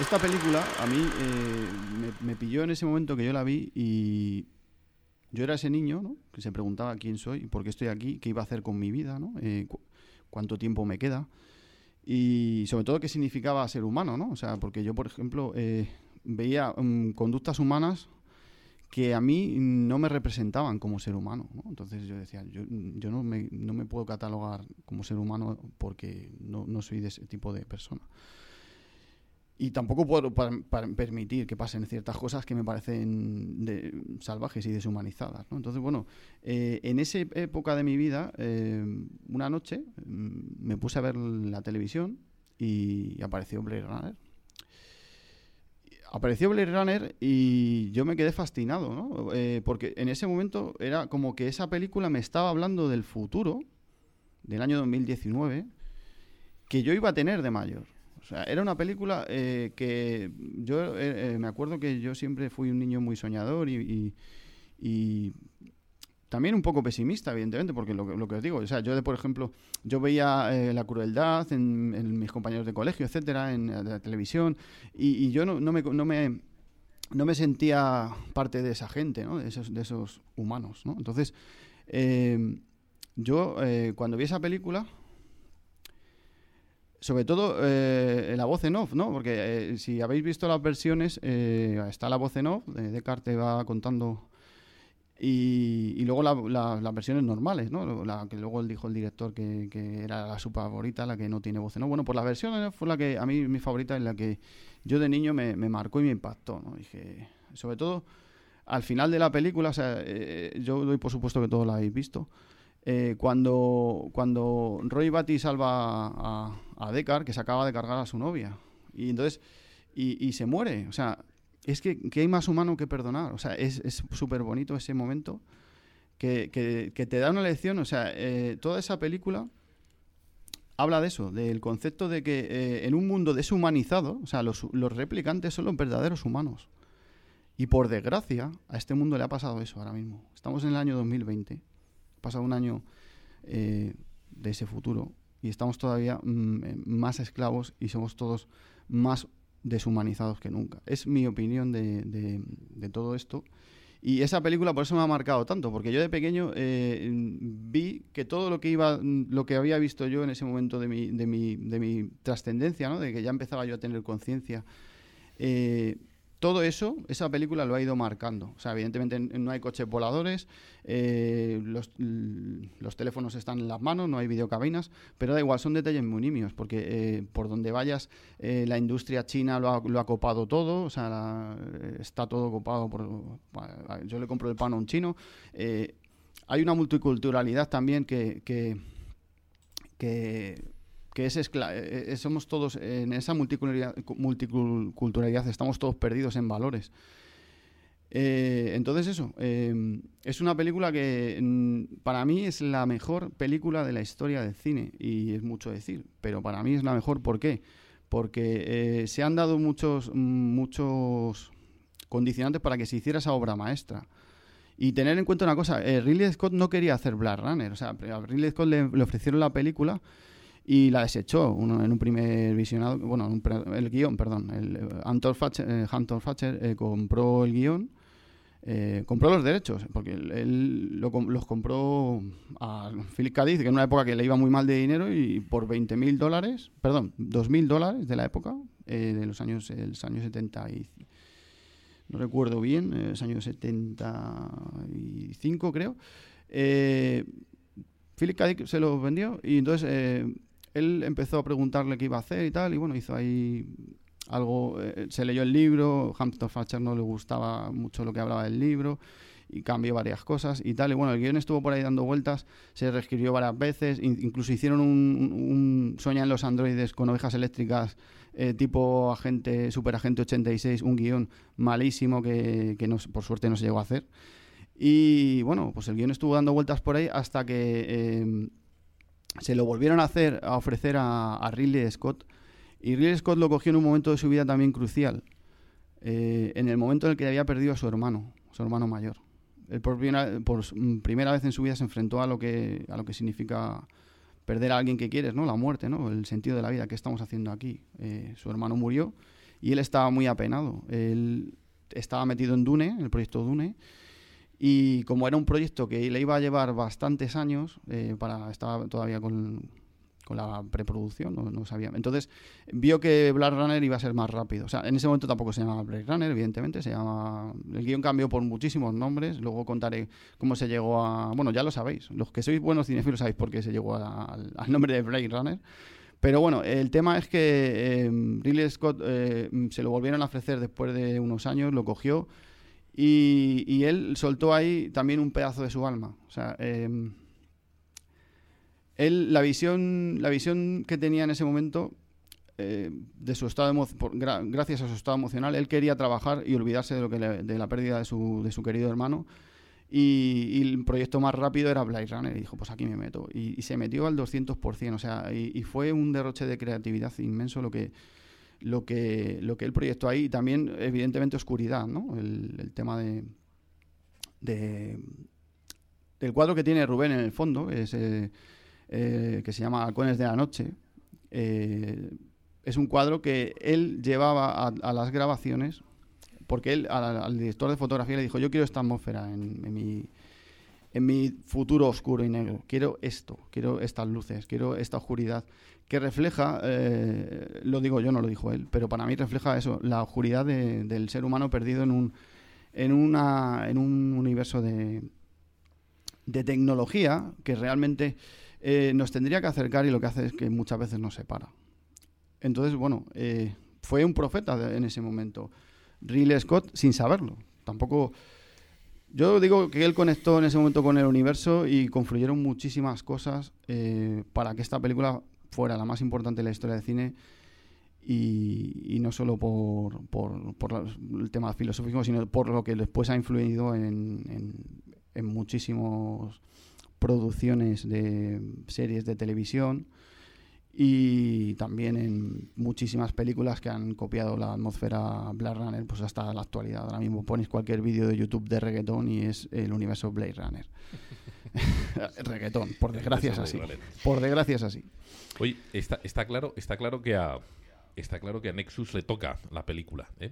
Esta película a mí eh, me, me pilló en ese momento que yo la vi y yo era ese niño ¿no? que se preguntaba quién soy, por qué estoy aquí, qué iba a hacer con mi vida, ¿no? Eh, cu- cuánto tiempo me queda y sobre todo qué significaba ser humano, ¿no? O sea, porque yo, por ejemplo, eh, veía mm, conductas humanas que a mí no me representaban como ser humano, ¿no? Entonces yo decía, yo, yo no, me, no me puedo catalogar como ser humano porque no, no soy de ese tipo de persona. Y tampoco puedo permitir que pasen ciertas cosas que me parecen salvajes y deshumanizadas. Entonces, bueno, eh, en esa época de mi vida, eh, una noche mm, me puse a ver la televisión y apareció Blade Runner. Apareció Blade Runner y yo me quedé fascinado, ¿no? Eh, porque en ese momento era como que esa película me estaba hablando del futuro, del año 2019, que yo iba a tener de mayor. O sea, era una película eh, que yo eh, me acuerdo que yo siempre fui un niño muy soñador y también un poco pesimista, evidentemente, porque lo, lo que os digo, o sea, yo, de, por ejemplo, yo veía eh, la crueldad en, mis compañeros de colegio, etcétera, en, eh, la televisión, y, yo no, no me, no, me, no me sentía parte de esa gente, ¿no? de, esos, de esos humanos. ¿no? Entonces, eh, yo eh, cuando vi esa película, sobre todo la voz en off, ¿no? Porque si habéis visto las versiones, está la voz en off, de Descartes va contando. Y, luego la- la- las versiones normales, ¿no? La que luego dijo el director que, que era la su favorita, la que no tiene voz off. Bueno, pues la versión fue la que a mí mi favorita, en la que yo de niño me, marcó y me impactó, ¿no? Dije, sobre todo al final de la película, o sea, eh, yo doy por supuesto que todos la habéis visto. eh, cuando, cuando Roy Batty salva a, a Deckard, que se acaba de cargar a su novia. Y entonces, y se muere. O sea, es que, hay más humano que perdonar. O sea, es súper bonito ese momento que, te da una lección. O sea, eh, toda esa película habla de eso, del concepto de que eh, en un mundo deshumanizado, o sea, los, replicantes son los verdaderos humanos. Y por desgracia, a este mundo le ha pasado eso ahora mismo. Estamos en el año 2020. Ha pasado un año eh, de ese futuro y estamos todavía mm, más esclavos y somos todos más deshumanizados que nunca. Es mi opinión de, de- todo esto. Y esa película por eso me ha marcado tanto, porque yo de pequeño eh, vi que todo lo que iba, lo que había visto yo en ese momento de mi, de mi, de mi trascendencia, ¿no? de que ya empezaba yo a tener conciencia, eh, todo eso, esa película lo ha ido marcando. O sea, evidentemente no hay coches voladores, eh, los, los teléfonos están en las manos, no hay videocabinas, pero da igual, son detalles muy nimios, porque eh, por donde vayas, eh, la industria china lo ha, lo ha copado todo, o sea, está todo copado por... Yo le compro el pan a un chino. hay una multiculturalidad también que... que que, que es eh, eh, somos todos en esa multiculturalidad, multiculturalidad estamos todos perdidos en valores. Eh, entonces eso, eh, es una película que mm, para mí es la mejor película de la historia del cine y es mucho decir, pero para mí es la mejor ¿por qué? Porque se han dado muchos mm, muchos condicionantes para que se hiciera esa obra maestra. Y tener en cuenta una cosa, Ridley Scott no quería hacer Blade Runner, o sea, a Ridley Scott le ofrecieron la película y la desechó uno, en un primer visionado, bueno, en un el guion, perdón, el, eh, Anton Fatcher, eh, eh, compró el guion, eh, compró los derechos, porque él, él lo los compró a Philip. Dick, que en una época que le iba muy mal de dinero y por 20 mil dólares, perdón, 2 mil dólares de la época, eh, de los años, los años 70 y no recuerdo bien, los años 75 creo. Philip K. Dick se lo vendió y entonces eh, él empezó a preguntarle qué iba a hacer y tal, y bueno, hizo ahí algo, eh, se leyó el libro, Hampton Fatcher no le gustaba mucho lo que hablaba del libro y cambió varias cosas y tal, y bueno, el guion estuvo por ahí dando vueltas, se reescribió varias veces, in- incluso hicieron un, un en los androides con ovejas eléctricas eh, tipo agente, superagente 86, un guion malísimo que, que por suerte no se llegó a hacer. Y bueno, pues el guion estuvo dando vueltas por ahí hasta que eh, se lo volvieron a hacer, a ofrecer a, a Ridley Scott. Y Ridley Scott lo cogió en un momento de su vida también crucial. eh, en el momento en el que había perdido a su hermano. Su hermano mayor. Él por primera, por primera vez en su vida se enfrentó a lo que, a lo que significa perder a alguien que quieres, ¿no? La muerte, ¿no? El sentido de la vida, ¿qué estamos haciendo aquí? Eh, su hermano murió y él estaba muy apenado. Él estaba metido en Dune, el proyecto Dune, y como era un proyecto que le iba a llevar bastantes años, eh, para estaba todavía con, con la preproducción, no, sabía. Entonces vio que Blade Runner iba a ser más rápido. O sea, en ese momento tampoco se llamaba Blade Runner, evidentemente, se llama... El guion cambió por muchísimos nombres, luego contaré cómo se llegó a... Bueno, ya lo sabéis, los que sois buenos cinefilos sabéis por qué se llegó al nombre de Blade Runner. Pero bueno, el tema es que eh, Ridley Scott eh, se lo volvieron a ofrecer después de unos años, lo cogió y, él soltó ahí también un pedazo de su alma. O sea, eh, él, la visión, la visión que tenía en ese momento eh, de su estado gracias a su estado emocional, él quería trabajar y olvidarse de lo que de la pérdida de su, de su querido hermano. Y, el proyecto más rápido era Blade Runner. Y dijo, pues aquí me meto. Y, se metió al 200%. O sea, y, fue un derroche de creatividad inmenso lo que, lo que, lo que él proyectó ahí. Y también, evidentemente, oscuridad, ¿no? El, tema de, de, del cuadro que tiene Rubén en el fondo. Es, eh, eh, que se llama Halcones de la Noche. Eh, es un cuadro que él llevaba a, las grabaciones porque él al, director de fotografía le dijo, yo quiero esta atmósfera en, mi, en mi futuro oscuro y negro. Quiero esto, quiero estas luces, quiero esta oscuridad que refleja, eh, lo digo yo, no lo dijo él, pero para mí refleja eso, la oscuridad del ser humano perdido en un, en una, en un universo de, de tecnología que realmente eh, nos tendría que acercar y lo que hace es que muchas veces nos separa. Entonces, bueno, eh, fue un profeta en ese momento. Ridley Scott sin saberlo. Tampoco... Yo digo que él conectó en ese momento con el universo y confluyeron muchísimas cosas para que esta película fuera la más importante de la historia del cine y, no solo por, el tema filosófico, sino por lo que después ha influido en, en muchísimos producciones de series de televisión y también en muchísimas películas que han copiado la atmósfera Blade Runner pues hasta la actualidad. Ahora mismo pones cualquier vídeo de YouTube de reggaetón y es el universo Blade Runner. reggaetón, por desgracia es así. Por desgracia es así. Oye, está, está, claro, está claro que a está claro que a Nexus le toca la película. ¿eh?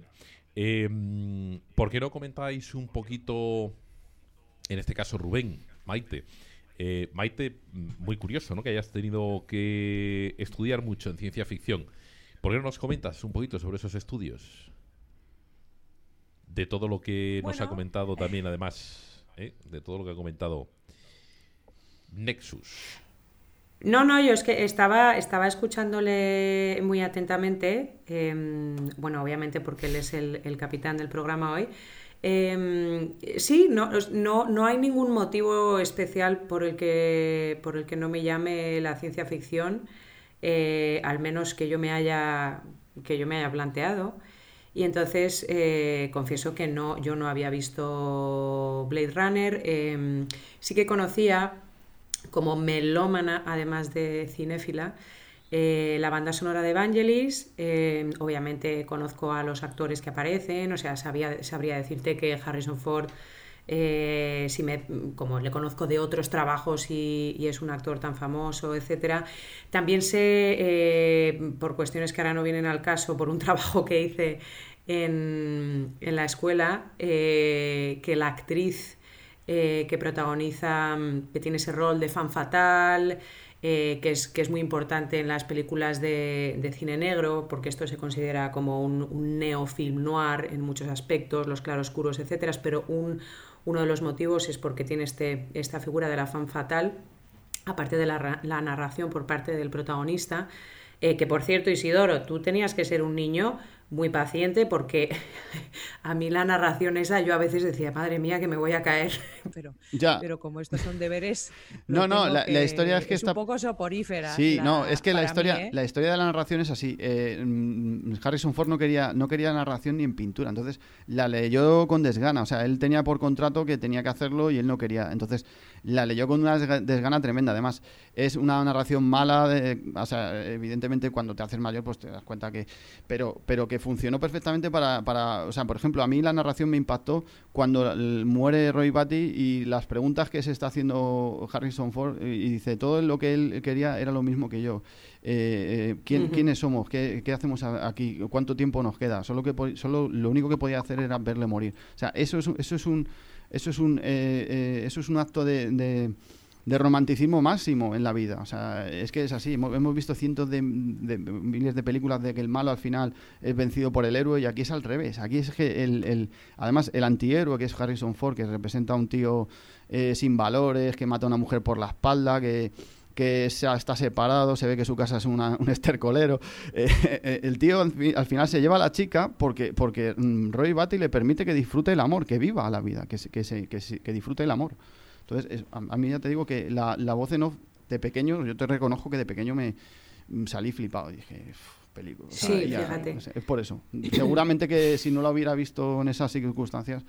Em, por qué no comentáis un poquito, en este caso Rubén, Maite, eh, Maite, muy curioso, ¿no? Que hayas tenido que estudiar mucho en ciencia ficción. ¿Por qué no nos comentas un poquito sobre esos estudios? De todo lo que nos ha comentado también, además, ¿eh? de todo lo que ha comentado Nexus. No, no, yo es que estaba, estaba escuchándole muy atentamente, em, bueno, obviamente porque él es el capitán del programa hoy, Em, sí, no, no, hay ningún motivo especial por el que, por el que no me llame la ciencia ficción, eh, al menos que yo me haya, que yo me haya planteado. Y entonces eh, confieso que no, yo no había visto Blade Runner. Em, sí que conocía como melómana, además de cinéfila, eh, la banda sonora de Evangelis, eh, obviamente conozco a los actores que aparecen, o sea, sabría decirte que Harrison Ford, eh, si me, como le conozco de otros trabajos y, es un actor tan famoso, etc. También sé, por cuestiones que ahora no vienen al caso, por un trabajo que hice en, en la escuela, que la actriz que protagoniza, que tiene ese rol de fan fatal, eh, que, es, que es muy importante en las películas de, cine negro, porque esto se considera como un, neofilm noir en muchos aspectos, los claroscuros, etcétera, pero un, uno de los motivos es porque tiene este, esta figura de la fan fatal, aparte de la, la narración por parte del protagonista, eh, que por cierto, Isidoro, tú tenías que ser un niño muy paciente porque a mí la narración esa yo a veces decía, madre mía, que me voy a caer. Pero, pero como estos son deberes... No, no, la, historia es que está... un poco soporífera. Sí, no, es que la historia, ¿eh? la historia de la narración es así. Eh, mm, Harrison Ford no quería, no quería narración ni en pintura, entonces la leyó con desgana. O sea, él tenía por contrato que tenía que hacerlo y él no quería. Entonces la leyó con una desgana tremenda. Además, es una narración mala, de, o sea, evidentemente cuando te haces mayor pues te das cuenta que... Pero, pero que que funcionó perfectamente para, para, o sea, por ejemplo, a mí la narración me impactó cuando muere Roy Batty y las preguntas que se está haciendo Harrison Ford y dice, todo lo que él quería era lo mismo que yo. Eh, eh, ¿quién, ¿Quiénes somos? ¿Qué, ¿Qué, hacemos aquí? ¿Cuánto tiempo nos queda? Solo, que, solo lo único que podía hacer era verle morir. O sea, eso es, eso es un... Eso es un, eh, eso es un acto de de romanticismo máximo en la vida. O sea, es que es así. Hemos, visto cientos de, miles de películas de que el malo al final es vencido por el héroe y aquí es al revés. Aquí es que el, además el antihéroe que es Harrison Ford, que representa a un tío eh, sin valores, que mata a una mujer por la espalda, que que está separado, se ve que su casa es un estercolero. Eh, eh, el tío al final se lleva a la chica porque, porque mm, Roy Batty le permite que disfrute el amor, que viva la vida, que, que, que, que disfrute el amor. Entonces, a, mí ya te digo que la, voz en off de pequeño, yo te reconozco que de pequeño me mm, salí flipado. Dije, película. sí, fíjate. es por eso. Seguramente que si no lo hubiera visto en esas circunstancias.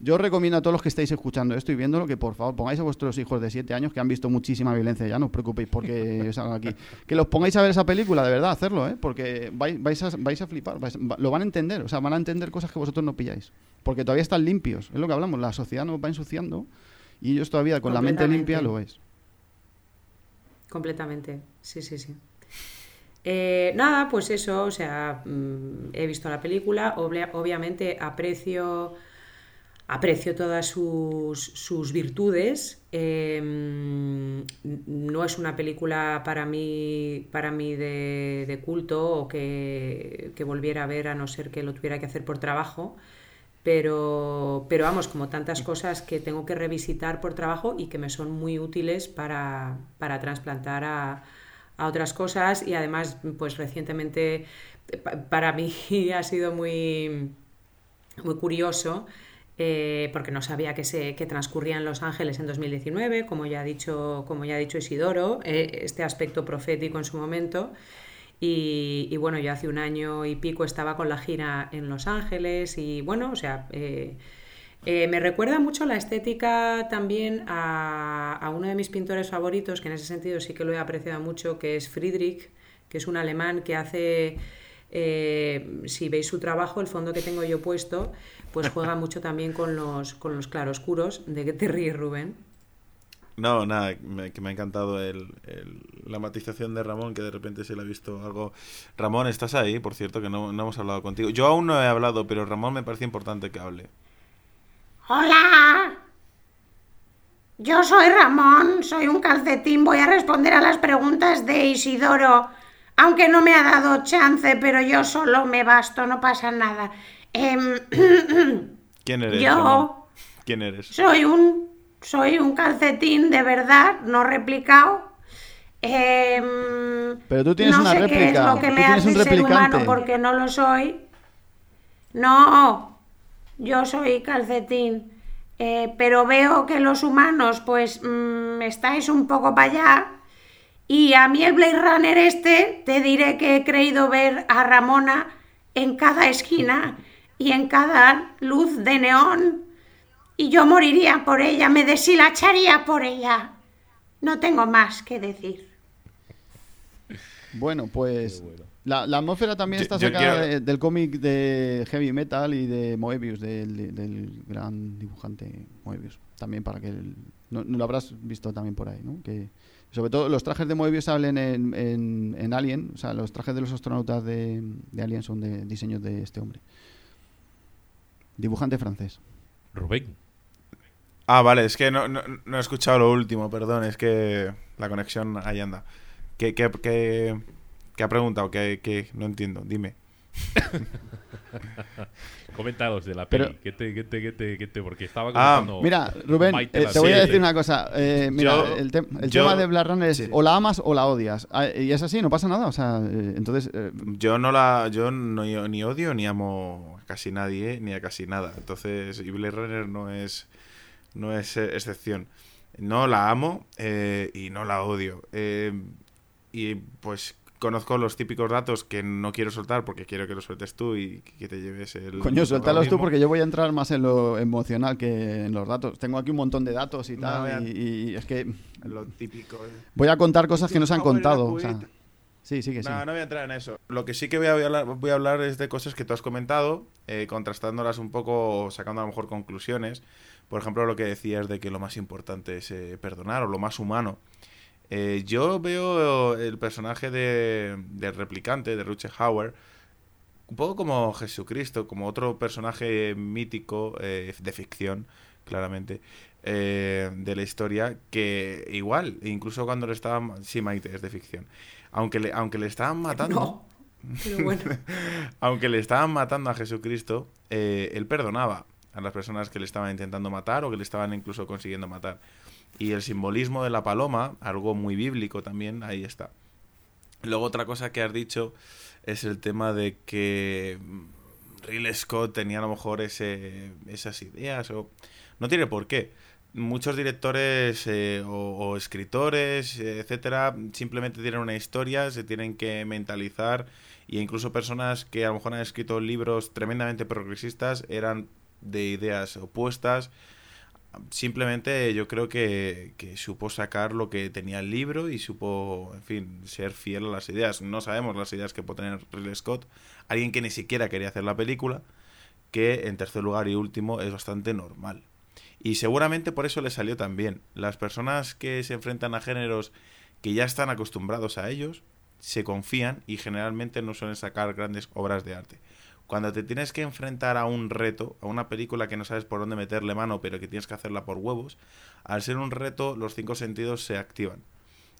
Yo recomiendo a todos los que estáis escuchando esto y viéndolo que por favor pongáis a vuestros hijos de 7 años que han visto muchísima violencia ya, no os preocupéis porque salgan aquí. Que los pongáis a ver esa película, de verdad, hacerlo, ¿eh? porque vais, vais, a, vais a flipar, lo van a entender, o sea, van a entender cosas que vosotros no pilláis. Porque todavía están limpios, es lo que hablamos, la sociedad nos va ensuciando y ellos todavía con la mente limpia lo ves. Completamente, sí, sí, sí. Eh, nada, pues eso, o sea, mm, he visto la película, obviamente aprecio, aprecio todas sus, virtudes. Em, no es una película para mí, para mí de, culto o que, que, volviera a ver a no ser que lo tuviera que hacer por trabajo pero, pero vamos, como tantas cosas que tengo que revisitar por trabajo y que me son muy útiles para, para trasplantar a, a, otras cosas y además, pues recientemente para mí ha sido muy, muy curioso eh, porque no sabía que, se, que transcurría en Los Ángeles en 2019, como ya ha dicho, como ya ha dicho Isidoro, eh, este aspecto profético en su momento. Y, bueno, yo hace un año y pico estaba con la gira en Los Ángeles y bueno, o sea, eh, eh, me recuerda mucho la estética también a, uno de mis pintores favoritos, que en ese sentido sí que lo he apreciado mucho, que es Friedrich, que es un alemán que hace, eh, si veis su trabajo, el fondo que tengo yo puesto, pues juega mucho también con los, con los claroscuros. ¿De qué te ríes, Rubén? No, nada, que me ha encantado el, la matización de Ramón, que de repente se le ha visto algo. Ramón, ¿estás ahí? Por cierto, que no, hemos hablado contigo. Yo aún no he hablado, pero Ramón me parece importante que hable. Hola. Yo soy Ramón, soy un calcetín. Voy a responder a las preguntas de Isidoro. Aunque no me ha dado chance, pero yo solo me basto, no pasa nada. Em, ¿Quién eres? Yo. ¿Quién eres? Soy un soy un calcetín de verdad, no replicado. Em, Pero tú tienes una sé réplica. Qué es lo que me hace ser humano porque no lo soy. No, yo soy calcetín. Eh, pero veo que los humanos, pues, mm, estáis un poco para allá. Y a mí el Blade Runner este, te diré que he creído ver a Ramona en cada esquina y en cada luz de neón y yo moriría por ella, me deshilacharía por ella. No tengo más que decir. Bueno, pues La, atmósfera también está sacada del cómic de Heavy Metal y de Moebius, del, gran dibujante Moebius. También para que no, lo habrás visto también por ahí, ¿no? Que sobre todo los trajes de Moebius salen en, en, Alien, o sea, los trajes de los astronautas de, de Alien son de diseños de este hombre. Dibujante francés. Rubén. Ah, vale, es que no, he escuchado lo último, perdón, es que la conexión ahí anda. ¿Qué, qué, qué, ha preguntado? ¿Qué, no entiendo, dime. Comentaros de la peli. ¿Qué te, qué te, qué te, porque estaba ah, Mira, Rubén, eh, te voy a decir una cosa. Eh, mira, el, tema de Black Runner es o la amas o la odias. Ah, y es así, no pasa nada. O sea, eh, entonces. Yo no la. Yo no, ni odio ni amo a casi nadie, ni a casi nada. Entonces, y Blade Runner no es no es eh, excepción. No la amo eh, y no la odio. Eh, y pues conozco los típicos datos que no quiero soltar porque quiero que los sueltes tú y que te lleves el... Coño, suéltalos tú porque yo voy a entrar más en lo emocional que en los datos. Tengo aquí un montón de datos y tal y, es que... Lo típico. Voy a contar cosas que no se han contado. Sí, sí que. No, no voy a entrar en eso. Lo que sí que voy a hablar, voy a hablar es de cosas que tú has comentado, eh, contrastándolas un poco, sacando a lo mejor conclusiones. Por ejemplo, lo que decías de que lo más importante es eh, perdonar o lo más humano. Eh, yo veo el personaje de, del replicante, de Ruche Hauer, un poco como Jesucristo, como otro personaje mítico de ficción, claramente, de la historia, que igual, incluso cuando le estaban... Sí, Maite, es de ficción aunque le, aunque le estaban matando. aunque le estaban matando a Jesucristo, eh, él perdonaba a las personas que le estaban intentando matar o que le estaban incluso consiguiendo matar. Y el simbolismo de la paloma, algo muy bíblico también, ahí está. Luego otra cosa que has dicho es el tema de que Ridley Scott tenía a lo mejor ese, esas ideas o no tiene por qué muchos directores eh, o, escritores, etcétera, simplemente tienen una historia, se tienen que mentalizar e incluso personas que a lo mejor han escrito libros tremendamente progresistas eran de ideas opuestas. Simplemente yo creo que, que supo sacar lo que tenía el libro y supo, en fin, ser fiel a las ideas. No sabemos las ideas que puede tener Ridley Scott, alguien que ni siquiera quería hacer la película, que en tercer lugar y último es bastante normal. Y seguramente por eso le salió tan bien. Las personas que se enfrentan a géneros que ya están acostumbrados a ellos, se confían y generalmente no suelen sacar grandes obras de arte. Cuando te tienes que enfrentar a un reto, a una película que no sabes por dónde meterle mano, pero que tienes que hacerla por huevos, al ser un reto los cinco sentidos se activan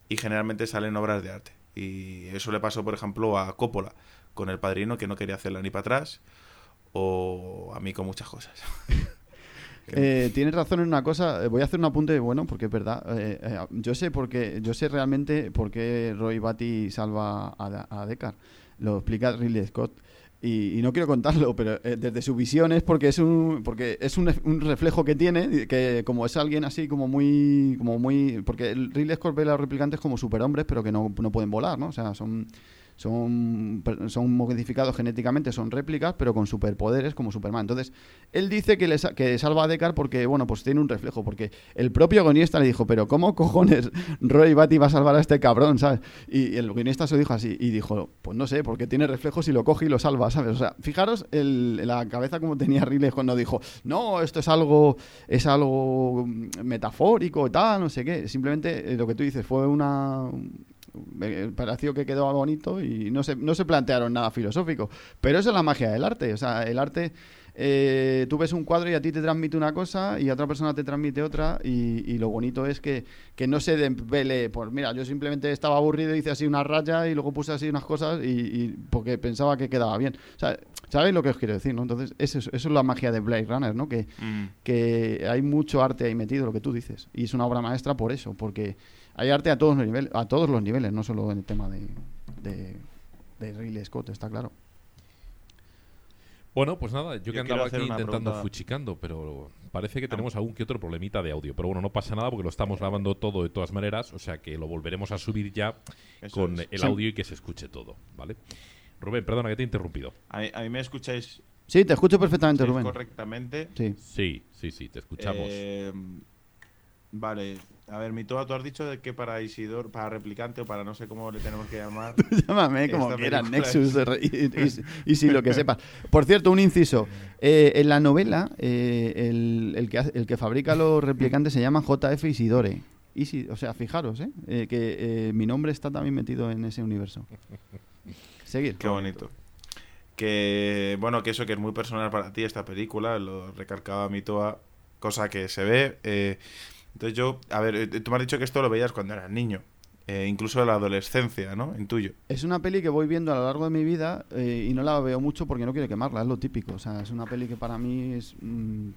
y generalmente salen obras de arte. Y eso le pasó, por ejemplo, a Coppola con El Padrino, que no quería hacerla ni para atrás, o a mí con muchas cosas. Eh, tienes razón en una cosa. Eh, voy a hacer un apunte bueno porque es verdad. Eh, eh, yo sé porque yo sé realmente por qué Roy Batty salva a, a Deckard. Lo explica Ridley Scott. Y, no quiero contarlo, pero desde su visión es porque es un porque es un, un, reflejo que tiene que como es alguien así como muy como muy porque Ridley Scott ve a los replicantes como superhombres pero que no, no pueden volar, ¿no? O sea, son son, son modificados genéticamente, son réplicas, pero con superpoderes como Superman. Entonces, él dice que, que salva a Deckard porque, bueno, pues tiene un reflejo, porque el propio guionista le dijo, pero ¿cómo cojones Roy Batty va a salvar a este cabrón, ¿sabes? Y, el guionista se lo dijo así, y dijo, pues no sé, porque tiene reflejos y lo coge y lo salva, ¿sabes? O sea, fijaros el, la cabeza como tenía Riley cuando dijo, no, esto es algo, es algo metafórico y tal, no sé qué. Simplemente eh, lo que tú dices fue una pareció que quedó bonito y no se, no se plantearon nada filosófico. Pero eso es la magia del arte. O sea, el arte, eh, tú ves un cuadro y a ti te transmite una cosa y a otra persona te transmite otra y, lo bonito es que, no se desvele, pues mira, yo simplemente estaba aburrido, hice así una raya y luego puse así unas cosas y, porque pensaba que quedaba bien. O sea, ¿sabéis lo que os quiero decir? ¿no? Entonces, eso, eso es la magia de Blade Runner, ¿no? Que, mm. que hay mucho arte ahí metido, lo que tú dices. Y es una obra maestra por eso, porque hay arte a todos los niveles, a todos los niveles, no solo en el tema de, de, de Ridley Scott, está claro. Bueno, pues nada, yo, que andaba aquí intentando fuchicando, pero parece que tenemos algún que otro problemita de audio. Pero bueno, no pasa nada porque lo estamos grabando todo de todas maneras, o sea que lo volveremos a subir ya con el audio y que se escuche todo, ¿vale? Rubén, perdona que te he interrumpido. ¿A, mí me escucháis? Sí, te escucho perfectamente, Rubén. Correctamente. Sí, sí, sí, sí te escuchamos. Eh, vale, a ver, mi todo, tú has dicho de que para Isidor, para replicante o para no sé cómo le tenemos que llamar. Llámame como quieras, Nexus y, si lo que sepas. Por cierto, un inciso. Eh, en la novela, eh, el, que, el que fabrica los replicantes se llama JF Isidore. o sea, fijaros, ¿eh? que mi nombre está también metido en ese universo. Seguir. Qué bonito. Que, bueno, que eso que es muy personal para ti, esta película, lo recalcaba mi toa, cosa que se ve. Entonces yo, a ver, eh, tú me has dicho que esto lo veías cuando eras niño. Eh, incluso en la adolescencia, ¿no? En tuyo. Es una peli que voy viendo a lo largo de mi vida eh, y no la veo mucho porque no quiero quemarla, es lo típico. O sea, es una peli que para mí es,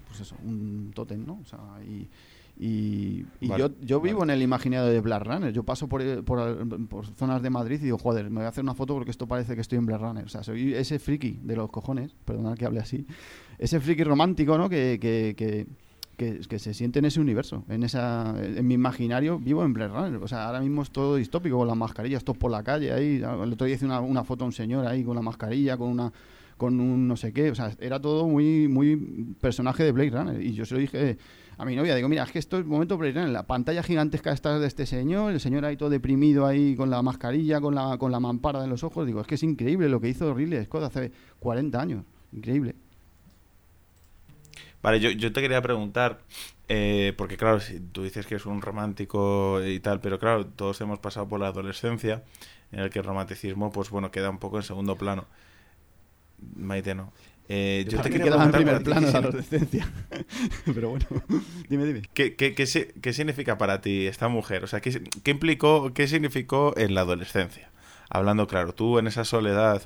pues eso, un tótem, ¿no? O sea, y, y, yo, yo vivo en el imaginario de Black Runner. Yo paso por, por, zonas de Madrid y digo, joder, me voy a hacer una foto porque esto parece que estoy en Black Runner. O sea, soy ese friki de los cojones, perdonad que hable así, ese friki romántico, ¿no? que, que que, se siente en ese universo, en esa en mi imaginario vivo en Blade Runner. O sea, ahora mismo es todo distópico con las mascarillas, todos por la calle ahí. El otro día hice una, una foto a un señor ahí con la mascarilla, con una con un no sé qué, o sea, era todo muy muy personaje de Blade Runner y yo se lo dije a mi novia, digo, mira, es que esto es momento en la pantalla gigantesca esta de este señor, el señor ahí todo deprimido ahí con la mascarilla, con la, con la mampara en los ojos, digo, es que es increíble lo que hizo Ridley Scott hace 40 años, increíble. Vale, yo, yo te quería preguntar, eh, porque claro, si tú dices que es un romántico y tal, pero claro, todos hemos pasado por la adolescencia en el que el romanticismo, pues bueno, queda un poco en segundo plano. Maite no. Eh, yo, te quería preguntar en primer plano la adolescencia. Pero bueno, dime, dime. ¿Qué, qué, qué, significa para ti esta mujer? O sea, ¿qué, ¿qué, implicó, qué significó en la adolescencia? Hablando claro, tú en esa soledad,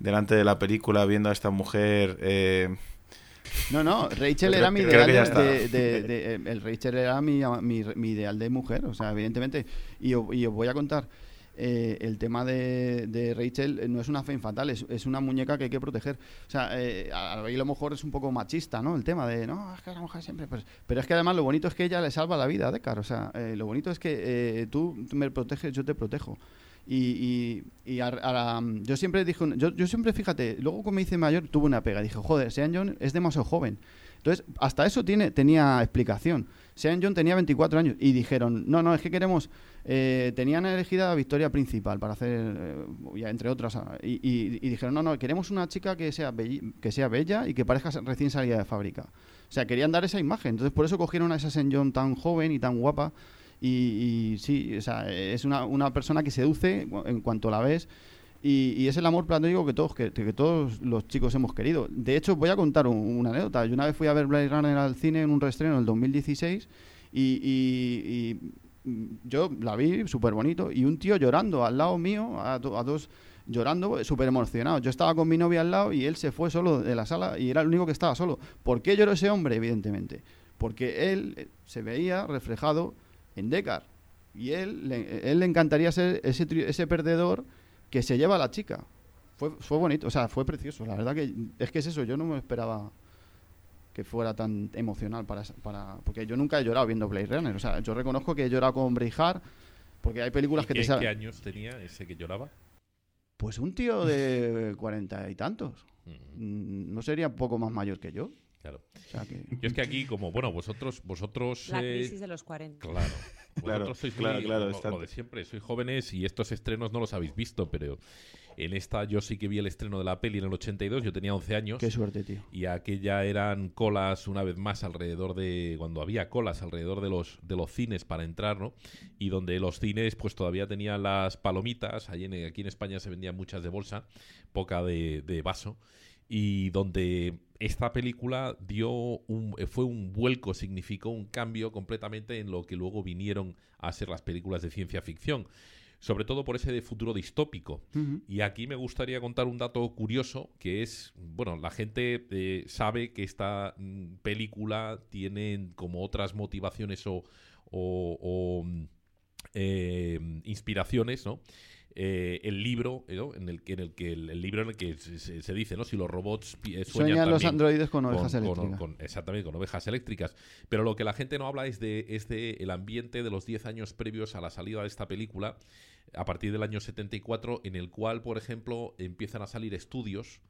delante de la película, viendo a esta mujer... Eh, no, no, Rachel era mi ideal de, el Rachel era mi, mi, ideal de mujer, o sea, evidentemente. Y, y os voy a contar eh, el tema de, Rachel eh, no es una fe fatal, es, una muñeca que hay que proteger. O sea, eh, a, lo mejor es un poco machista, ¿no? El tema de, no, es que la mujer siempre... Pues, pero es que además lo bonito es que ella le salva la vida a Decar. O sea, lo bonito es que tú, me proteges, yo te protejo. Y, yo siempre dije, yo, siempre, fíjate, luego como me hice mayor, tuve una pega. Dije, joder, Sean John es demasiado joven. Entonces, hasta eso tiene, tenía explicación. Sean John tenía 24 años y dijeron, no, no, es que queremos eh, tenían elegida Victoria Principal para hacer, eh, entre otras, y, dijeron, no, no, queremos una chica que sea, que sea bella y que parezca recién salida de fábrica. O sea, querían dar esa imagen. Entonces, por eso cogieron a esa St. John tan joven y tan guapa. Y, sí, o sea, es una, persona que seduce en cuanto la ves. Y, es el amor platónico que todos, que, todos los chicos hemos querido. De hecho, voy a contar una anécdota. Yo una vez fui a ver Blade Runner al cine en un reestreno en el 2016 y, yo la vi súper bonito y un tío llorando al lado mío, a, dos llorando, súper emocionado. Yo estaba con mi novia al lado y él se fue solo de la sala y era el único que estaba solo. ¿Por qué lloró ese hombre? Evidentemente. Porque él eh, se veía reflejado en Deckard. Y él, le, él le encantaría ser ese, ese perdedor que se lleva a la chica. Fue, fue bonito, o sea, fue precioso. La verdad que es que es eso, yo no me esperaba que fuera tan emocional para, para porque yo nunca he llorado viendo Blade Runner o sea yo reconozco que he llorado con Braveheart porque hay películas que te te ¿Qué años tenía ese que lloraba? Pues un tío de cuarenta y tantos. Mm, no sería poco más mayor que yo. Claro. Yo es que aquí, como, bueno, vosotros... vosotros La eh, crisis de los 40. Claro. Vosotros sois claro, claro, lo, de siempre, sois jóvenes y estos estrenos no los habéis visto, pero en esta yo sí que vi el estreno de la peli en el 82, yo tenía 11 años. Qué suerte, tío. Y aquella eran colas una vez más alrededor de cuando había colas alrededor de los de los cines para entrar, ¿no? Y donde los cines pues todavía tenían las palomitas, allí en, aquí en España se vendían muchas de bolsa, poca de, de vaso y donde esta película dio un, fue un vuelco, significó un cambio completamente en lo que luego vinieron a ser las películas de ciencia ficción sobre todo por ese de futuro distópico. Y aquí me gustaría contar un dato curioso, que es, bueno, la gente eh, sabe que esta mm, película tiene como otras motivaciones o, mm, eh, inspiraciones, ¿no? Eh, el libro en el que en el que el, libro en el que se, dice no si los robots sueñan, sueñan los androides con ovejas eléctricas. exactamente con ovejas eléctricas. Pero lo que la gente no habla es de, es de el ambiente de los 10 años previos a la salida de esta película a partir del año 74, en el cual, por ejemplo, empiezan a salir estudios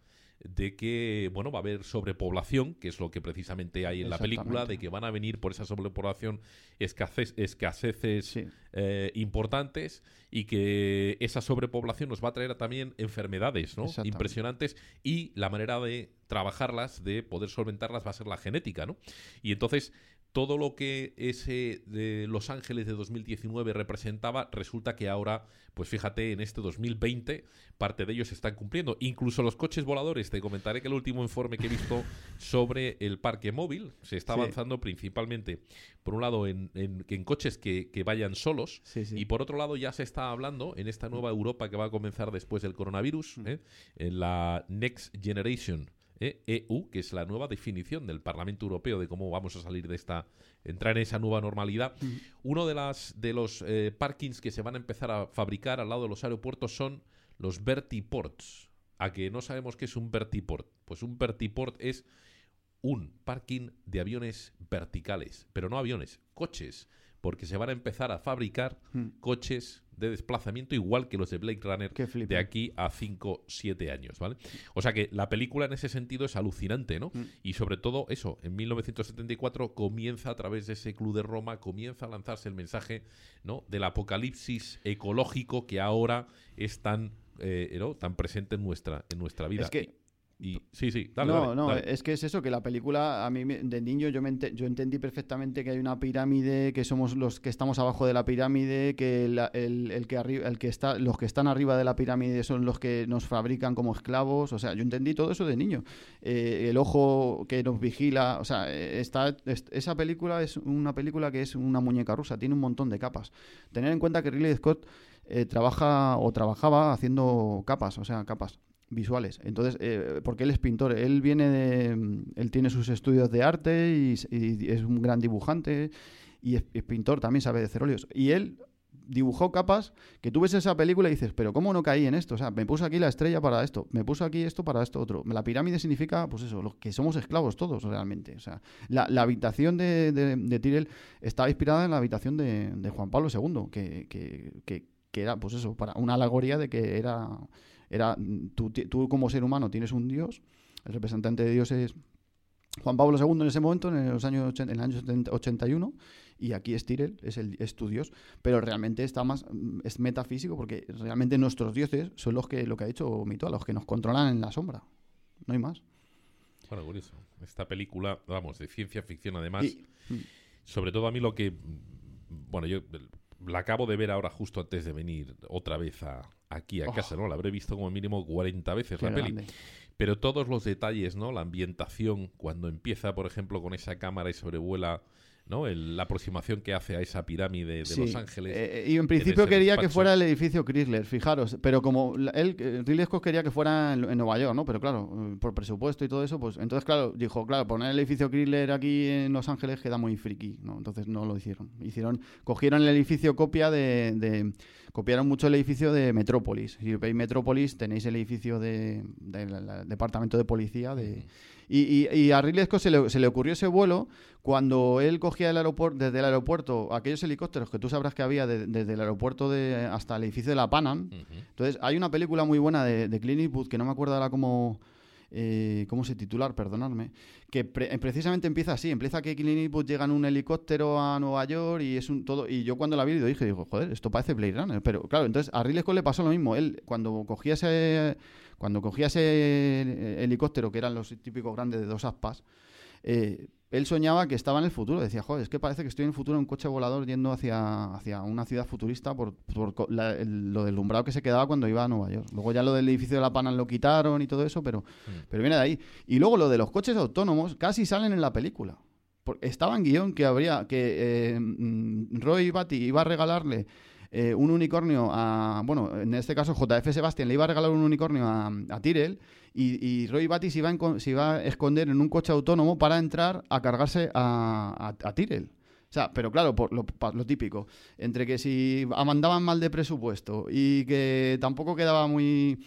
de que bueno va a haber sobrepoblación, que es lo que precisamente hay en la película, de que van a venir por esa sobrepoblación escasez, escaseces eh, importantes y que esa sobrepoblación nos va a traer también enfermedades ¿no? impresionantes y la manera de trabajarlas, de poder solventarlas va a ser la genética, ¿no? Y entonces todo lo que ese de Los Ángeles de 2019 representaba, resulta que ahora, pues fíjate, en este 2020, parte de ellos se están cumpliendo. Incluso los coches voladores, te comentaré que el último informe que he visto sobre el parque móvil se está avanzando principalmente, por un lado, en, en, coches que, vayan solos, y por otro lado ya se está hablando en esta nueva Europa que va a comenzar después del coronavirus, mm. ¿eh? en la Next Generation EU, que es la nueva definición del Parlamento Europeo de cómo vamos a salir de esta, entrar en esa nueva normalidad. Uno de, las, de los eh, parkings que se van a empezar a fabricar al lado de los aeropuertos son los vertiports. ¿A que no sabemos qué es un vertiport? Pues un vertiport es un parking de aviones verticales, pero no aviones, coches, porque se van a empezar a fabricar coches de desplazamiento igual que los de Blade Runner de aquí a 5, 7 años, ¿vale? O sea que la película en ese sentido es alucinante, ¿no? Mm. Y sobre todo eso, en 1974 comienza a través de ese club de Roma, comienza a lanzarse el mensaje, ¿no? Del apocalipsis ecológico que ahora es tan eh, tan presente en nuestra, en nuestra vida. Es que sí, sí, No, no, es que es eso, que la película, a mí de niño yo, me yo entendí perfectamente que hay una pirámide, que somos los que estamos abajo de la pirámide, que el, que arriba, el que está, los que están arriba de la pirámide son los que nos fabrican como esclavos, o sea, yo entendí todo eso de niño. Eh, el ojo que nos vigila, o sea, está, esa película es una película que es una muñeca rusa, tiene un montón de capas. Tener en cuenta que Ridley Scott eh, trabaja o trabajaba haciendo capas, o sea, capas visuales. Entonces, eh, porque él es pintor, él viene de, él tiene sus estudios de arte y, es un gran dibujante y es, pintor, también sabe de ceróleos. Y él dibujó capas que tú ves esa película y dices, pero ¿cómo no caí en esto? O sea, me puso aquí la estrella para esto, me puso aquí esto para esto otro. La pirámide significa, pues eso, los que somos esclavos todos realmente. O sea, la, habitación de, de, Tyrell estaba inspirada en la habitación de, Juan Pablo II, que, que, que era, pues eso, para una alegoría de que era era, tú, tú como ser humano tienes un Dios, el representante de Dios es Juan Pablo II en ese momento, en, los años, en el año 81, y aquí es Tyrell, es, el, es tu Dios, pero realmente está más, es metafísico porque realmente nuestros dioses son los que, lo que ha dicho Mito, los que nos controlan en la sombra, no hay más. Bueno, curioso. Esta película, vamos, de ciencia ficción además, mm. sobre todo a mí lo que, bueno, yo la acabo de ver ahora justo antes de venir otra vez a, aquí a oh. casa, ¿no? La habré visto como mínimo 40 veces la peli. Pero todos los detalles, ¿no? La ambientación, cuando empieza, por ejemplo, con esa cámara y sobrevuela ¿no? la aproximación que hace a esa pirámide de Los Ángeles. Eh, y en principio quería que fuera el edificio Chrysler, fijaros, pero como él, eh, Ridley Scott quería que fuera en, Nueva York, ¿no? Pero claro, eh, por presupuesto y todo eso, pues entonces, claro, dijo, claro, poner el edificio Chrysler aquí en Los Ángeles queda muy friki, ¿no? Entonces no lo hicieron. Hicieron, cogieron el edificio copia de, copiaron mucho el edificio de Metrópolis. Si veis Metrópolis, tenéis el edificio del de, departamento de policía de... Y, a Ridley Scott se le, se le, ocurrió ese vuelo cuando él cogía el aeropuerto, desde el aeropuerto aquellos helicópteros que tú sabrás que había desde el aeropuerto de, hasta el edificio de la Panam. Entonces, hay una película muy buena de, de Clint Eastwood que no me acuerdo ahora cómo eh, ¿cómo se titular? Perdonadme, que precisamente empieza así, empieza que Clint Eastwood llega en un helicóptero a Nueva York y es un todo, y yo cuando la vi dije, digo, joder, esto parece Blade Runner, pero claro, entonces a Ridley Scott le pasó lo mismo, él cuando cogía ese, cuando cogía ese helicóptero, que eran los típicos grandes de dos aspas, eh, él soñaba que estaba en el futuro. Decía, joder, es que parece que estoy en el futuro en un coche volador yendo hacia, hacia una ciudad futurista por, lo deslumbrado que se quedaba cuando iba a Nueva York. Luego ya lo del edificio de la Pana lo quitaron y todo eso, pero, mm. pero viene de ahí. Y luego lo de los coches autónomos casi salen en la película. estaba en guion que habría que eh, mm, Roy Batty iba a regalarle eh, un unicornio a. Bueno, en este caso JF Sebastian le iba a regalar un unicornio a, a Tyrell y, Roy Batty se iba, se iba, a esconder en un coche autónomo para entrar a cargarse a, a, Tyrell. O sea, pero claro, por lo, lo, típico. Entre que si mandaban mal de presupuesto y que tampoco quedaba muy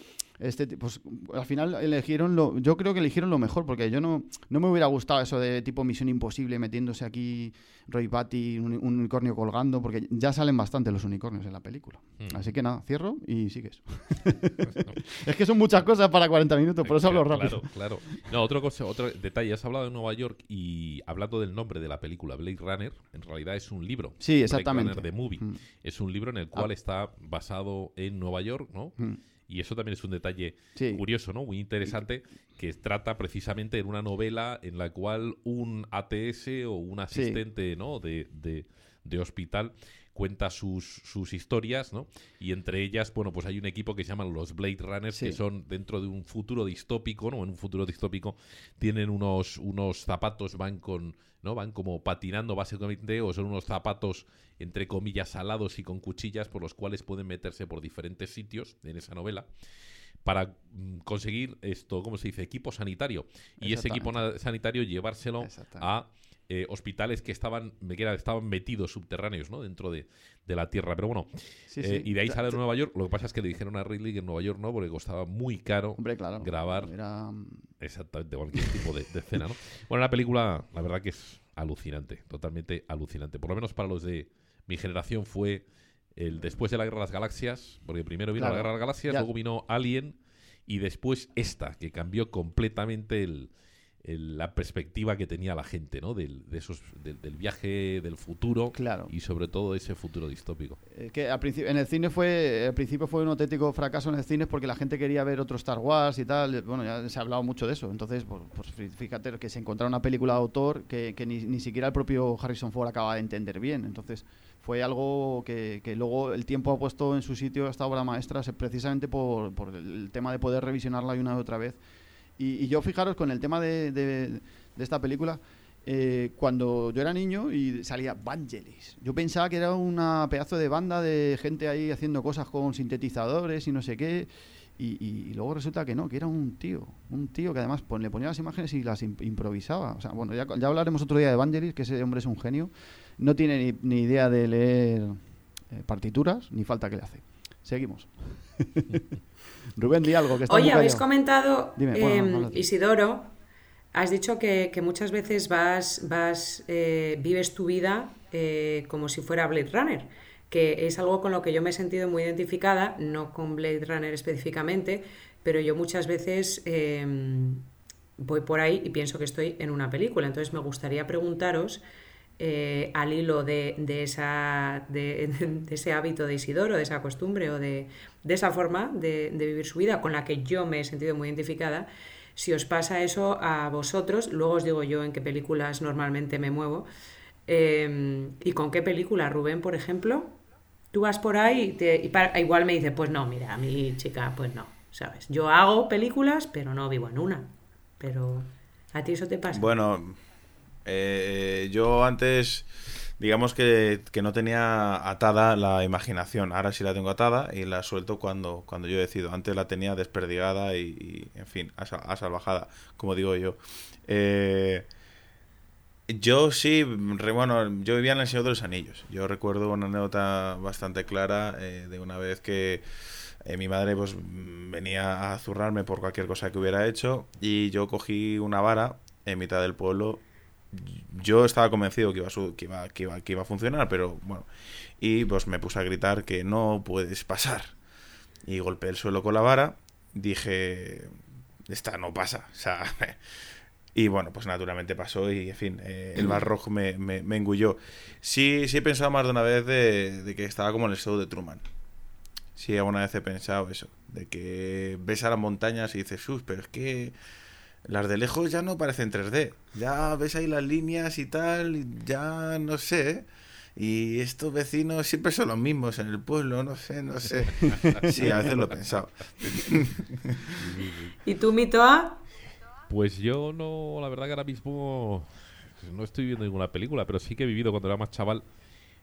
este, pues al final eligieron lo, yo creo que eligieron lo mejor, porque yo no, no me hubiera gustado eso de tipo Misión Imposible metiéndose aquí Roy Batty, un, unicornio colgando, porque ya salen bastante los unicornios en la película. Hmm. Así que nada, cierro y sigues. es que son muchas cosas para 40 minutos, por eso hablo rápido. Claro, claro. No, otro, cosa, otro detalle, has hablado de Nueva York y hablando del nombre de la película, Blade Runner, en realidad es un libro. Sí, exactamente. Blade Runner, Movie. Hmm. Es un libro en el cual ah. está basado en Nueva York, ¿no? Hmm. Y eso también es un detalle curioso, ¿no? Muy interesante, que trata precisamente en una novela en la cual un ATS o un asistente, ¿no? De, de, hospital cuenta sus, sus historias, ¿no? Y entre ellas, bueno, pues hay un equipo que se llaman los Blade Runners, que son dentro de un futuro distópico, ¿no? En un futuro distópico tienen unos, unos zapatos, van con, ¿no? Van como patinando básicamente, o son unos zapatos entre comillas, salados y con cuchillas por los cuales pueden meterse por diferentes sitios en esa novela para mm, conseguir esto, ¿cómo se dice? Equipo sanitario. Y ese equipo sanitario llevárselo a eh, hospitales que estaban, estaban metidos subterráneos, ¿no? Dentro de, la tierra. Pero bueno, eh, y de ahí sale a Nueva York. Lo que pasa es que le dijeron a Ridley que en Nueva York no, porque costaba muy caro grabar mm, exactamente cualquier tipo de, escena, ¿no? Bueno, la película, la verdad que es alucinante, totalmente alucinante. Por lo menos para los de mi generación fue el después de la Guerra de las Galaxias, porque primero vino la Guerra de las Galaxias, luego vino Alien y después esta, que cambió completamente el, la perspectiva que tenía la gente, ¿no? Del, de esos, del, viaje del futuro claro. y sobre todo ese futuro distópico. Eh, que al en el cine fue, al principio fue un auténtico fracaso en el cine porque la gente quería ver otro Star Wars y tal. Bueno, ya se ha hablado mucho de eso. Entonces, pues, pues fíjate que se encontrara una película de autor que, que ni, ni, siquiera el propio Harrison Ford acaba de entender bien. Entonces, fue algo que, que, luego el tiempo ha puesto en su sitio esta obra maestra precisamente por, por el tema de poder revisionarla una y otra vez y, yo fijaros con el tema de, de, esta película, eh, cuando yo era niño y salía Vangelis, yo pensaba que era una pedazo de banda de gente ahí haciendo cosas con sintetizadores y no sé qué. Y, luego resulta que no, que era un tío, un tío que además le ponía las imágenes y las improvisaba. O sea, bueno, ya, ya, hablaremos otro día de Vangelis, que ese hombre es un genio. No tiene ni, idea de leer eh, partituras, ni falta que le hace. Seguimos. Rubén, di algo que está Oye, habéis comentado, em, Isidoro, has dicho que, muchas veces vas, vas eh, vives tu vida eh, como si fuera Blade Runner, que es algo con lo que yo me he sentido muy identificada, no con Blade Runner específicamente, pero yo muchas veces em, voy por ahí y pienso que estoy en una película. Entonces me gustaría preguntaros eh, al hilo de, esa, de, ese hábito de Isidoro, de esa costumbre o de, esa forma de, vivir su vida con la que yo me he sentido muy identificada. Si os pasa eso a vosotros, luego os digo yo en qué películas normalmente me muevo. Em, ¿Y con qué película, Rubén, por ejemplo? Tú vas por ahí y, igual me dice, pues no, mira, a mi chica, pues no, ¿sabes? Yo hago películas, pero no vivo en una. Pero a ti eso te pasa. Bueno, eh, yo antes, digamos que, no tenía atada la imaginación. Ahora sí la tengo atada y la suelto cuando, cuando yo decido. Antes la tenía desperdigada y, en fin, a, salvajada, como digo yo. Eh, yo sí, bueno, yo vivía en el Señor de los Anillos. Yo recuerdo una anécdota bastante clara eh, de una vez que mi madre pues venía a zurrarme por cualquier cosa que hubiera hecho y yo cogí una vara en mitad del pueblo yo estaba convencido que iba, a que, iba, que, iba, que iba a funcionar, pero bueno. Y pues me puse a gritar que no puedes pasar. Y golpeé el suelo con la vara. Dije, esta no pasa. O sea, y bueno, pues naturalmente pasó y en fin, eh, el barro me, me, me, engulló. Sí, sí he pensado más de una vez de, de que estaba como en el show de Truman. Sí, alguna vez he pensado eso, de que ves a las montañas y dices, sus, pero es que las de lejos ya no parecen 3D. Ya ves ahí las líneas y tal, ya no sé. Y estos vecinos siempre son los mismos en el pueblo, no sé, no sé. Sí, a veces lo he pensado. ¿Y tú, Mitoa? Pues yo no, la verdad que ahora mismo no estoy viendo ninguna película, pero sí que he vivido cuando era más chaval.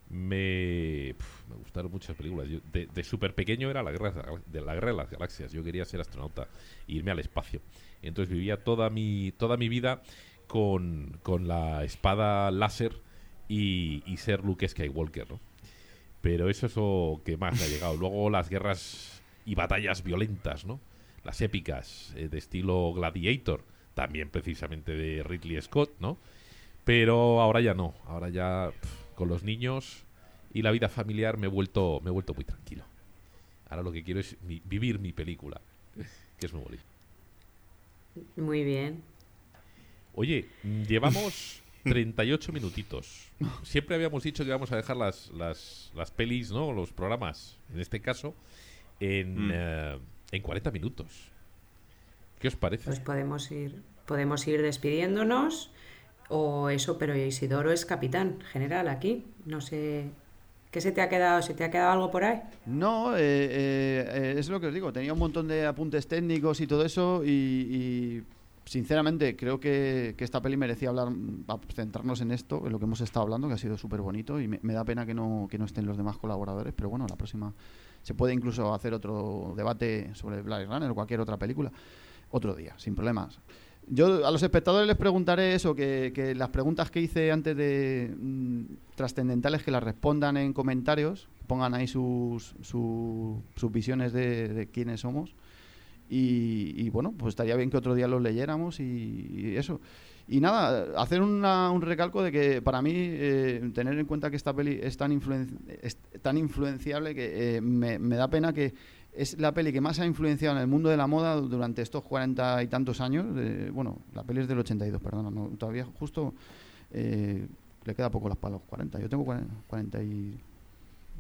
Me, me gustaron muchas películas. de, de súper pequeño era la guerra de la guerra de las galaxias. Yo quería ser astronauta e irme al espacio. Entonces vivía toda mi, toda mi vida con, la espada láser y, ser Luke Skywalker, ¿no? Pero eso es lo que más me ha llegado. Luego las guerras y batallas violentas, ¿no? Las épicas eh, de estilo Gladiator, también precisamente de Ridley Scott, ¿no? Pero ahora ya no. Ahora ya con los niños y la vida familiar me he vuelto, me he vuelto muy tranquilo. Ahora lo que quiero es vivir mi película, que es muy bonito. Muy bien. Oye, llevamos 38 minutitos. Siempre habíamos dicho que íbamos a dejar las, las, las pelis, ¿no? Los programas, en este caso, en, mm. eh, en 40 minutos. ¿Qué os parece? Pues podemos ir, podemos ir despidiéndonos o eso, pero Isidoro es capitán general aquí. No sé ¿Qué se te ha quedado? ¿Se te ha quedado algo por ahí? No, eh, eh, es lo que os digo. Tenía un montón de apuntes técnicos y todo eso y, sinceramente creo que, esta peli merecía hablar, centrarnos en esto, en lo que hemos estado hablando, que ha sido súper bonito y me, da pena que no, que no estén los demás colaboradores, pero bueno, la próxima se puede incluso hacer otro debate sobre Blade Runner o cualquier otra película otro día, sin problemas. Yo a los espectadores les preguntaré eso, que, las preguntas que hice antes de mm, trascendentales que las respondan en comentarios, pongan ahí sus, sus visiones de, quiénes somos. Y, bueno, pues estaría bien que otro día los leyéramos y, eso. y nada, hacer un recalco de que para mí, eh, tener en cuenta que esta peli es tan, es tan influenciable que eh, me, da pena que es la peli que más ha influenciado en el mundo de la moda durante estos cuarenta y tantos años. bueno, la peli es del 82, perdona, no, todavía justo eh, le queda poco las para los 40. Yo tengo 40 y...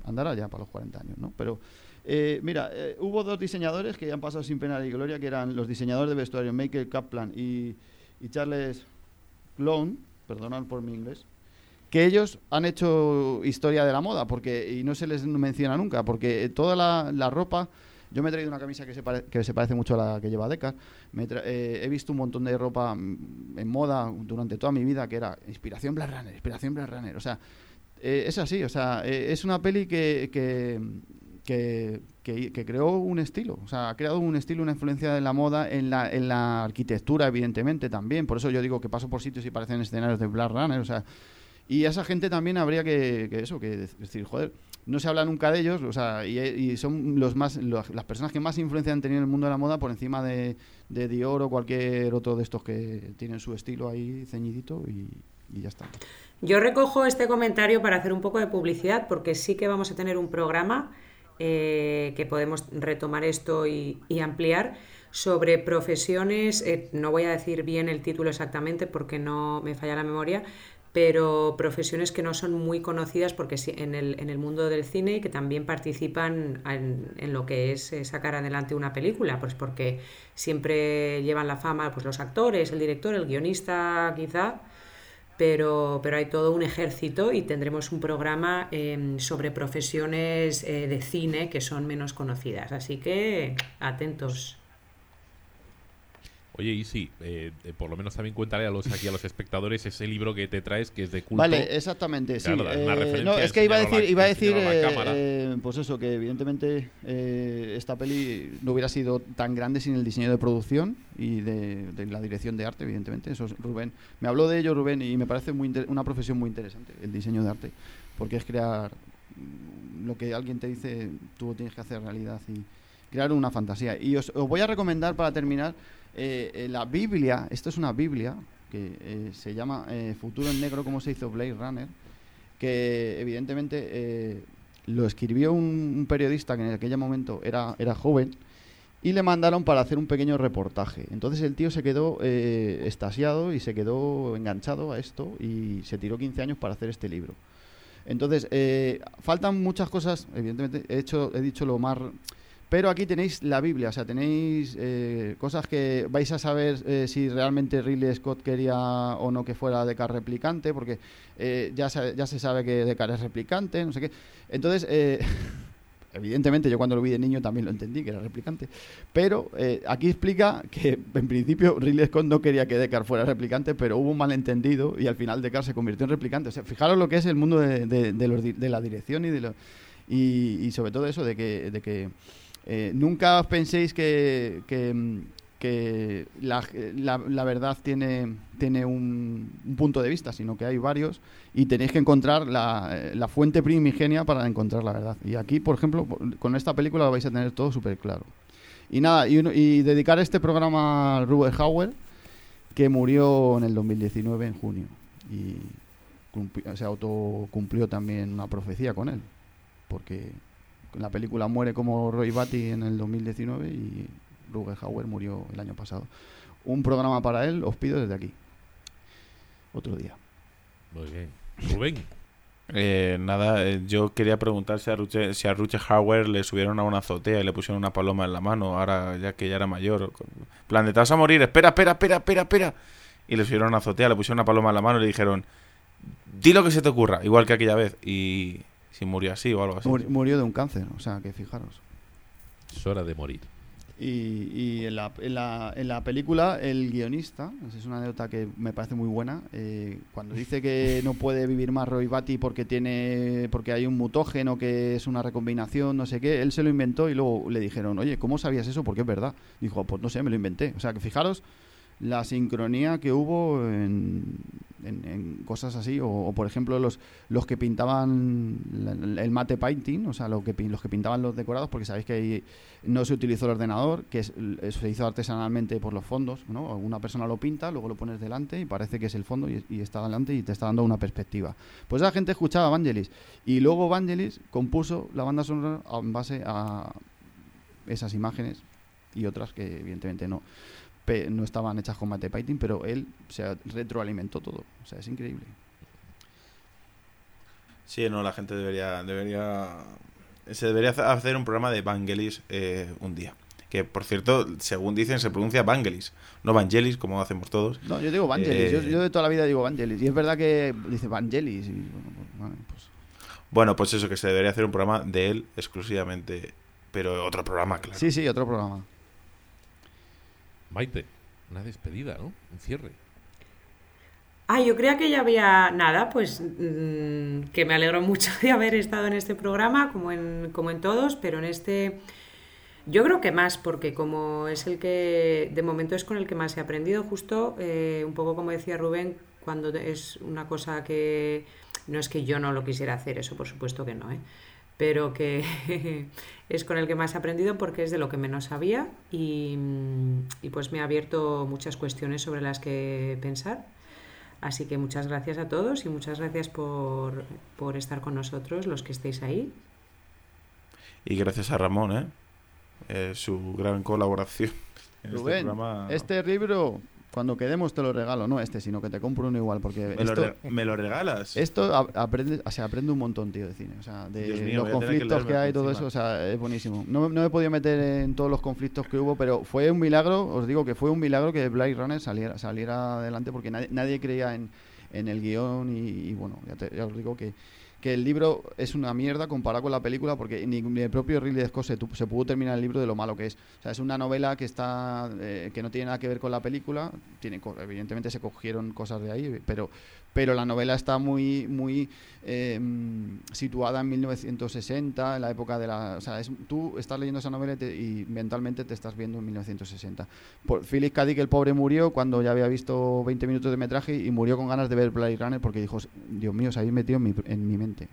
andará ya para los 40 años, ¿no? Pero... mira, hubo dos diseñadores que ya han pasado sin pena ni gloria, que eran los diseñadores de vestuario, Michael Kaplan y, y Charles Clone, perdonad por mi inglés, que ellos han hecho historia de la moda porque y no se les menciona nunca, porque toda la, ropa... Yo me he traído una camisa que se, que se parece mucho a la que lleva Deca. Eh, he visto un montón de ropa mm, en moda durante toda mi vida que era inspiración Black Runner, inspiración Black Runner. O sea, eh, es así. O sea, eh, es una peli que, que, que, creó un estilo, o sea, ha creado un estilo, una influencia de la moda en la, en la arquitectura, evidentemente, también. Por eso yo digo que paso por sitios y parecen escenarios de Black Runner, o sea, y a esa gente también habría que, eso, que decir, joder, no se habla nunca de ellos, o sea, y, son los más, las personas que más influencia han tenido en el mundo de la moda por encima de, de Dior o cualquier otro de estos que tienen su estilo ahí ceñidito y, y ya está. Yo recojo este comentario para hacer un poco de publicidad porque sí que vamos a tener un programa eh, que podemos retomar esto y, ampliar sobre profesiones, eh, no voy a decir bien el título exactamente porque no me falla la memoria, pero profesiones que no son muy conocidas porque en el, en el mundo del cine y que también participan en, lo que es eh, sacar adelante una película, pues porque siempre llevan la fama pues los actores, el director, el guionista quizá, pero, pero hay todo un ejército y tendremos un programa em, sobre profesiones eh, de cine que son menos conocidas. Así que atentos. Oye, y sí, eh, eh, por lo menos también cuéntale a los aquí a los espectadores ese libro que te traes que es de culto. Vale, exactamente, sí. Eh, no, es que iba a decir, iba a decir pues eso, que evidentemente esta peli no hubiera sido tan grande sin el diseño de producción y de, la dirección de arte, evidentemente. Eso es Rubén. Me habló de ello Rubén y me parece muy una profesión muy interesante, el diseño de arte, porque es crear lo que alguien te dice, tú tienes que hacer realidad y crear una fantasía. Y os voy a recomendar para terminar eh, eh, la Biblia, esto es una Biblia que eh, se llama Futuro en Negro, como se hizo Blade Runner, que evidentemente lo escribió un, periodista que en aquel momento era, era joven y le mandaron para hacer un pequeño reportaje. Entonces el tío se quedó estasiado y se quedó enganchado a esto y se tiró 15 años para hacer este libro. Entonces, faltan muchas cosas, evidentemente, he, hecho, he dicho lo más pero aquí tenéis la Biblia, o sea, tenéis eh, cosas que vais a saber eh, si realmente Ridley Scott quería o no que fuera de car replicante, porque eh, ya, se, ya se sabe que de car es replicante, no sé qué. Entonces, evidentemente yo cuando lo vi de niño también lo entendí que era replicante, pero aquí explica que en principio Ridley Scott no quería que Deckard fuera replicante, pero hubo un malentendido y al final Deckard se convirtió en replicante. O sea, fijaros lo que es el mundo de, de, la dirección y de lo, y, sobre todo eso de que, de que eh, nunca penséis que, que, la, verdad tiene, tiene un, punto de vista, sino que hay varios y tenéis que encontrar la, la, fuente primigenia para encontrar la verdad. Y aquí, por ejemplo, con esta película lo vais a tener todo súper claro. Y nada, y, dedicar este programa a Ruben Hauer, que murió en el 2019, en junio. Y se autocumplió también una profecía con él, porque la película muere como Roy Batty en el 2019 y Ruger Hauer murió el año pasado. Un programa para él os pido desde aquí. Otro día. Muy bien. Rubén. Eh, nada, eh, yo quería preguntar si a, Ruche, si a Hauer le subieron a una azotea y le pusieron una paloma en la mano, ahora ya que ya era mayor. plan de, te vas a morir, espera, espera, espera, espera, espera. Y le subieron a una azotea, le pusieron una paloma en la mano y le dijeron, di lo que se te ocurra, igual que aquella vez. Y, si murió así o algo así. Murió de un cáncer, o sea, que fijaros. Es hora de morir. Y, y en, la, en, la, en, la, película, el guionista, es una anécdota que me parece muy buena, eh, cuando dice que no puede vivir más Roy Batty porque, tiene, porque hay un mutógeno que es una recombinación, no sé qué, él se lo inventó y luego le dijeron, oye, ¿cómo sabías eso? Porque es verdad. Dijo, pues no sé, me lo inventé. O sea, que fijaros la sincronía que hubo en, en, cosas así, o, por ejemplo los, los que pintaban el mate painting, o sea, lo que, los que pintaban los decorados, porque sabéis que ahí no se utilizó el ordenador, que se hizo artesanalmente por los fondos, ¿no? Una persona lo pinta, luego lo pones delante y parece que es el fondo y, y está delante y te está dando una perspectiva. Pues la gente escuchaba Vangelis y luego Vangelis compuso la banda sonora en base a esas imágenes y otras que evidentemente no no estaban hechas con mate painting, pero él se retroalimentó todo. O sea, es increíble. Sí, no, la gente debería, debería, se debería hacer un programa de Vangelis eh, un día. Que, por cierto, según dicen, se pronuncia Vangelis, no Vangelis, como hacemos todos. No, yo digo Vangelis, yo, yo, de toda la vida digo Vangelis. Y es verdad que dice Vangelis. Y, bueno, pues, bueno, pues eso, que se debería hacer un programa de él exclusivamente. Pero otro programa, claro. Sí, sí, otro programa. Maite, una despedida, ¿no? Un cierre. Ah, yo creía que ya había nada, pues mm, que me alegro mucho de haber estado en este programa, como en, como en todos, pero en este yo creo que más, porque como es el que de momento es con el que más he aprendido, justo eh, un poco como decía Rubén, cuando es una cosa que no es que yo no lo quisiera hacer, eso por supuesto que no, ¿eh? Pero que es con el que más he aprendido porque es de lo que menos sabía y, pues me ha abierto muchas cuestiones sobre las que pensar. Así que muchas gracias a todos y muchas gracias por, por estar con nosotros, los que estéis ahí. Y gracias a Ramón, ¿eh? eh su gran colaboración. En este, programa. este libro cuando quedemos te lo regalo, no este, sino que te compro uno igual, porque... ¿Me, lo, regalas? Esto aprende, o sea, aprende un montón, tío, de cine. O sea, de los conflictos que, hay y todo eso, o sea, es buenísimo. No, no me he podido meter en todos los conflictos que hubo, pero fue un milagro, os digo que fue un milagro que Blade Runner saliera, saliera adelante, porque nadie, nadie creía en, en el guion y, bueno, ya os digo que que el libro es una mierda comparado con la película porque ni, el propio Ridley Scott se, se, pudo terminar el libro de lo malo que es. O sea, es una novela que está eh, que no tiene nada que ver con la película. Tiene, evidentemente se cogieron cosas de ahí, pero pero la novela está muy muy em, situada en 1960, en la época de la... O sea, tú estás leyendo esa novela y, mentalmente te estás viendo en 1960. Por, Philip K. Dick, el pobre, murió cuando ya había visto 20 minutos de metraje y murió con ganas de ver Blade Runner porque dijo, Dios mío, se habéis metido en mi, en mi mente.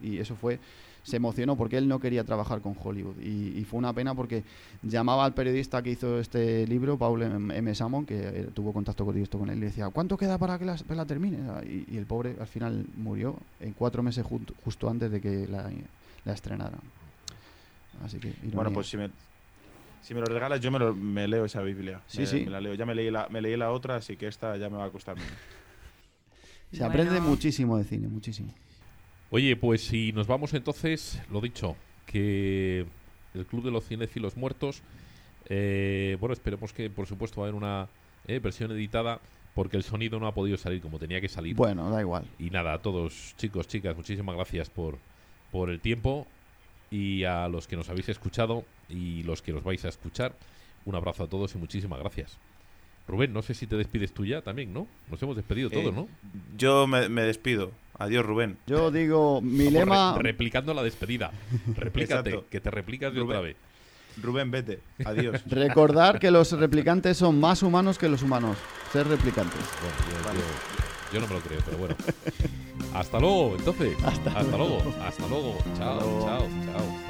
Y eso fue se emocionó porque él no quería trabajar con Hollywood. Y, fue una pena porque llamaba al periodista que hizo este libro, Paul M. Samon, que eh, tuvo contacto con esto con él, y le decía, ¿cuánto queda para que la, la termine? Y, el pobre al final murió en cuatro meses justo antes de que la, la estrenaran. Así que, bueno, pues si me, si me lo regalas, yo me, me leo esa Biblia. Sí, sí. Me la leo. Ya me leí la, me leí la otra, así que esta ya me va a costar menos. Se aprende muchísimo de cine, muchísimo. Oye, pues si nos vamos entonces, lo dicho, que el Club de los Cinéfilos Muertos, eh, bueno, esperemos que por supuesto va a haber una eh, versión editada porque el sonido no ha podido salir como tenía que salir. Bueno, da igual. Y nada, a todos chicos, chicas, muchísimas gracias por, por el tiempo y a los que nos habéis escuchado y los que nos vais a escuchar, un abrazo a todos y muchísimas gracias. Rubén, no sé si te despides tú ya también, ¿no? Nos hemos despedido todos, ¿no? Yo me, despido. Adiós, Rubén. Yo digo, mi lema... replicando la despedida. Replícate, que te replicas de otra vez. Rubén, vete. Adiós. Recordar que los replicantes son más humanos que los humanos. Ser replicantes. yo, no me lo creo, pero bueno. Hasta luego, entonces. Hasta, luego. Hasta luego. Chao, chao, chao. Luego.